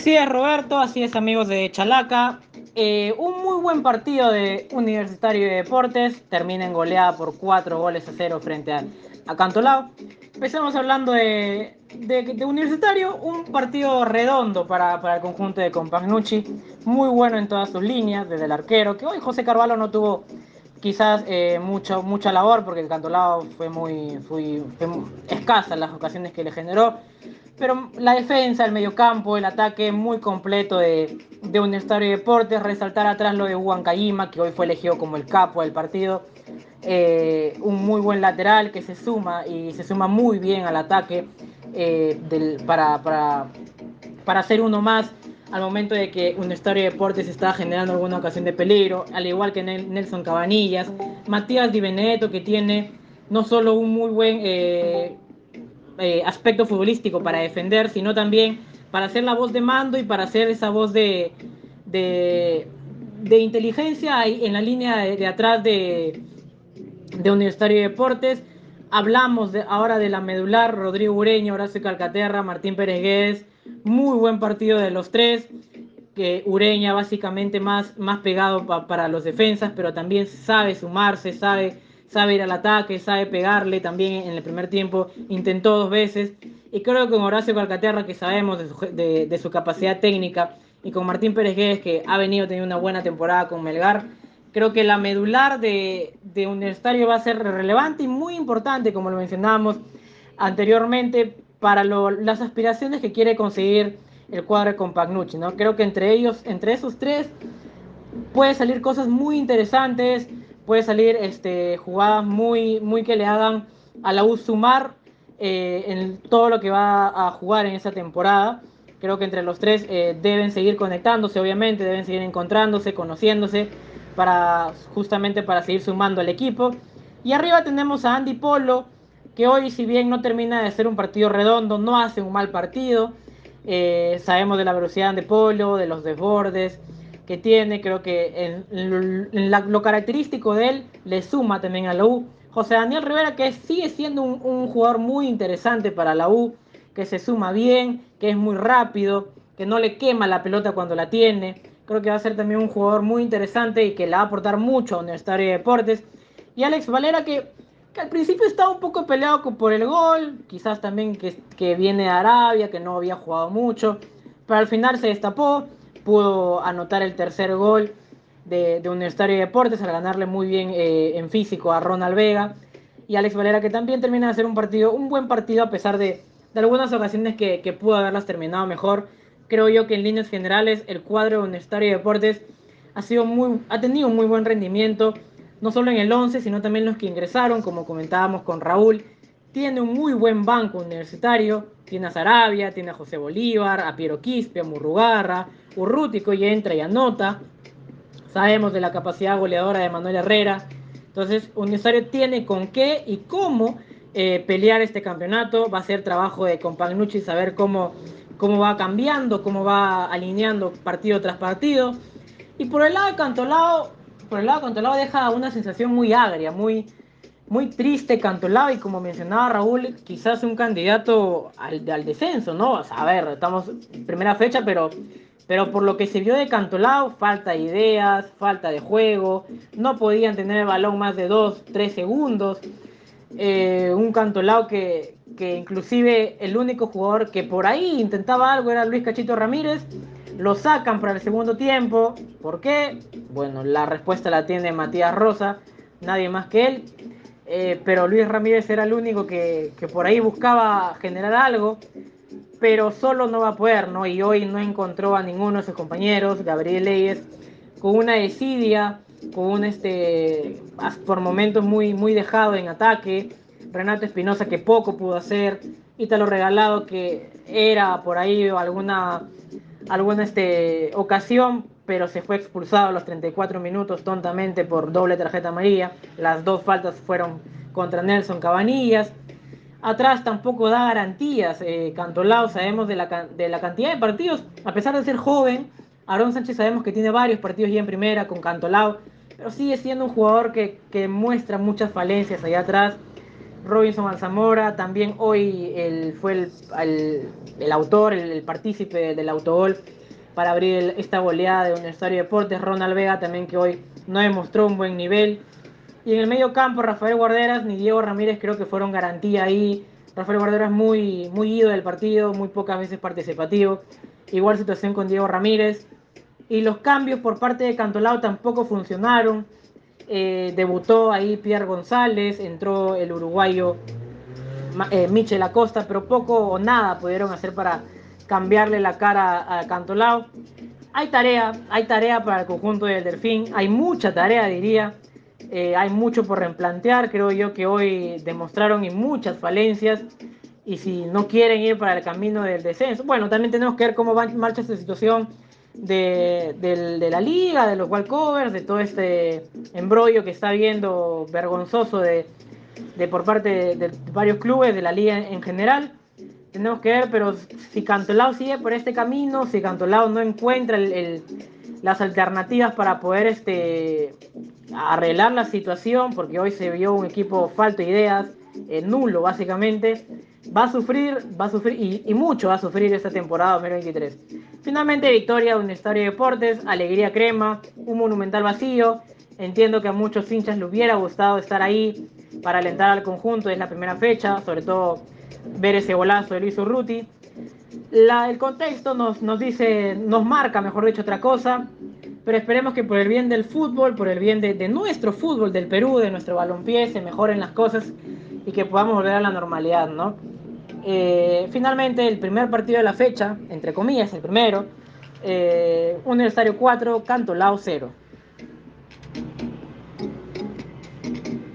Así es, Roberto, así es, amigos de Chalaca. Eh, un muy buen partido de Universitario de Deportes. Termina en goleada por 4 goles a 0 frente a, Cantolao. Empezamos hablando de, Universitario, un partido redondo para, para el conjunto de Compagnucci. Muy bueno en todas sus líneas, desde el arquero, que hoy José Carvalho no tuvo quizás eh, mucho, mucha labor porque el Cantolao fue muy, fue, fue escasa en las ocasiones que le generó pero la defensa, el mediocampo, el ataque muy completo de, de Universitario de Deportes, resaltar atrás lo de Huancayima, que hoy fue elegido como el capo del partido, eh, un muy buen lateral que se suma y se suma muy bien al ataque eh, para, para, para hacer uno más al momento de que Universitario de Deportes está generando alguna ocasión de peligro, al igual que Nelson Cabanillas, Matías Di Benedetto que tiene no solo un muy buen eh, eh, aspecto futbolístico para defender, sino también para ser la voz de mando y para ser esa voz de, de, inteligencia en la línea de, atrás de, de, Universitario de Deportes. Hablamos de, ahora de la medular, Rodrigo Ureña, Horacio Calcaterra, Martín Pérez Guedes. Muy buen partido de los tres. Que Ureña básicamente más, más pegado para los defensas, pero también sabe sumarse, sabe sabe ir al ataque, sabe pegarle, también en el primer tiempo intentó dos veces. Y creo que con Horacio Calcaterra, que sabemos de su, capacidad técnica, y con Martín Pérez Guedes, que ha venido teniendo una buena temporada con Melgar, creo que la medular de, de Universitario va a ser relevante y muy importante, como lo mencionábamos anteriormente, para las aspiraciones que quiere conseguir el cuadro con Pagnucci. ¿no? Creo que entre ellos, entre esos tres, puede salir cosas muy interesantes puede salir este, jugadas muy, muy que le hagan a la U sumar eh, en todo lo que va a jugar en esa temporada. Creo que entre los tres eh, deben seguir conectándose, obviamente, deben seguir encontrándose, conociéndose, para justamente para seguir sumando al equipo. Y arriba tenemos a Andy Polo, que hoy, si bien no termina de ser un partido redondo, no hace un mal partido. Eh, sabemos de la velocidad de Polo, de los desbordes, que tiene, creo que lo característico de él le suma también a la U. José Daniel Rivera, que sigue siendo un, jugador muy interesante para la U, que se suma bien, que es muy rápido, que no le quema la pelota cuando la tiene. Creo que va a ser también un jugador muy interesante y que le va a aportar mucho a Universitario de Deportes. Y Alex Valera, que, al principio estaba un poco peleado por el gol, quizás también que viene de Arabia, que no había jugado mucho, pero al final se destapó pudo anotar el tercer gol de, de Universitario de Deportes al ganarle muy bien eh, en físico a Ronald Vega y Alex Valera que también termina de hacer un partido, un buen partido a pesar de, de algunas ocasiones que, que, pudo haberlas terminado mejor. Creo yo que en líneas generales el cuadro de Universitario de Deportes ha, sido muy, ha tenido un muy buen rendimiento, no solo en el 11, sino también los que ingresaron, como comentábamos con Raúl. Tiene un muy buen banco universitario, tiene a Sarabia, tiene a José Bolívar, a Piero Quispe, a Murrugarra, Urrutico y entra y anota. Sabemos de la capacidad goleadora de Manuel Herrera. Entonces, Universitario tiene con qué y cómo eh, pelear este campeonato. Va a ser trabajo de Compagnucci saber cómo, cómo va cambiando, cómo va alineando partido tras partido. Y por el lado de Cantolao, por el lado de Cantolao deja una sensación muy agria, muy, muy triste Cantolao y como mencionaba Raúl, quizás un candidato al, al descenso, ¿no? a ver, estamos en primera fecha, pero pero por lo que se vio de Cantolao, falta de ideas, falta de juego, no podían tener el balón más de 2, 3 segundos. Eh, un Cantolao que, que inclusive el único jugador que por ahí intentaba algo era Luis Cachito Ramírez. Lo sacan para el segundo tiempo. ¿Por qué? Bueno, la respuesta la tiene Matías Rosa, nadie más que él. Eh, pero Luis Ramírez era el único que, que por ahí buscaba generar algo pero solo no va a poder, ¿no? Y hoy no encontró a ninguno de sus compañeros, Gabriel Leyes, con una desidia, con un, este, por momentos muy, muy dejado en ataque, Renato Espinosa que poco pudo hacer, Ítalo Regalado que era por ahí alguna, alguna este, ocasión, pero se fue expulsado a los 34 minutos tontamente por doble tarjeta amarilla, las dos faltas fueron contra Nelson Cabanillas, Atrás tampoco da garantías. Eh, Cantolao sabemos de la, de la cantidad de partidos, a pesar de ser joven. Aaron Sánchez sabemos que tiene varios partidos ya en primera con Cantolao, pero sigue siendo un jugador que, que muestra muchas falencias allá atrás. Robinson Alzamora, también hoy el, fue el, el, autor, el, el, partícipe del autogol para abrir esta goleada de Universitario de Deportes. Ronald Vega también que hoy no demostró un buen nivel. Y en el medio campo, Rafael Guarderas ni Diego Ramírez creo que fueron garantía ahí. Rafael Guarderas muy, muy ido del partido, muy pocas veces participativo. Igual situación con Diego Ramírez. Y los cambios por parte de Cantolao tampoco funcionaron. Eh, debutó ahí Pierre González, entró el uruguayo eh, Michel Acosta, pero poco o nada pudieron hacer para cambiarle la cara a Cantolao. Hay tarea, hay tarea para el conjunto del Delfín, hay mucha tarea diría, eh, hay mucho por replantear, creo yo que hoy demostraron y muchas falencias. Y si no quieren ir para el camino del descenso, bueno, también tenemos que ver cómo va, marcha esta situación de, de, la liga, de los walkovers, de todo este embrollo que está viendo vergonzoso de, de por parte de, de, varios clubes, de la liga en general. Tenemos que ver, pero si Cantolao sigue por este camino, si Cantolao no encuentra el, el, las alternativas para poder este, arreglar la situación, porque hoy se vio un equipo falto de ideas, eh, nulo básicamente, va a sufrir, va a sufrir y, y, mucho va a sufrir esta temporada 2023. Finalmente, victoria de Universitario de Deportes, alegría crema, un monumental vacío. Entiendo que a muchos hinchas les hubiera gustado estar ahí para alentar al conjunto, es la primera fecha, sobre todo ver ese golazo de Luis Urruti. El contexto nos, nos dice, nos marca, mejor dicho, otra cosa, pero esperemos que por el bien del fútbol, por el bien de, de nuestro fútbol, del Perú, de nuestro balompié, se mejoren las cosas y que podamos volver a la normalidad, ¿no? Eh, finalmente, el primer partido de la fecha, entre comillas, el primero, eh, Universitario 4, Cantolao 0.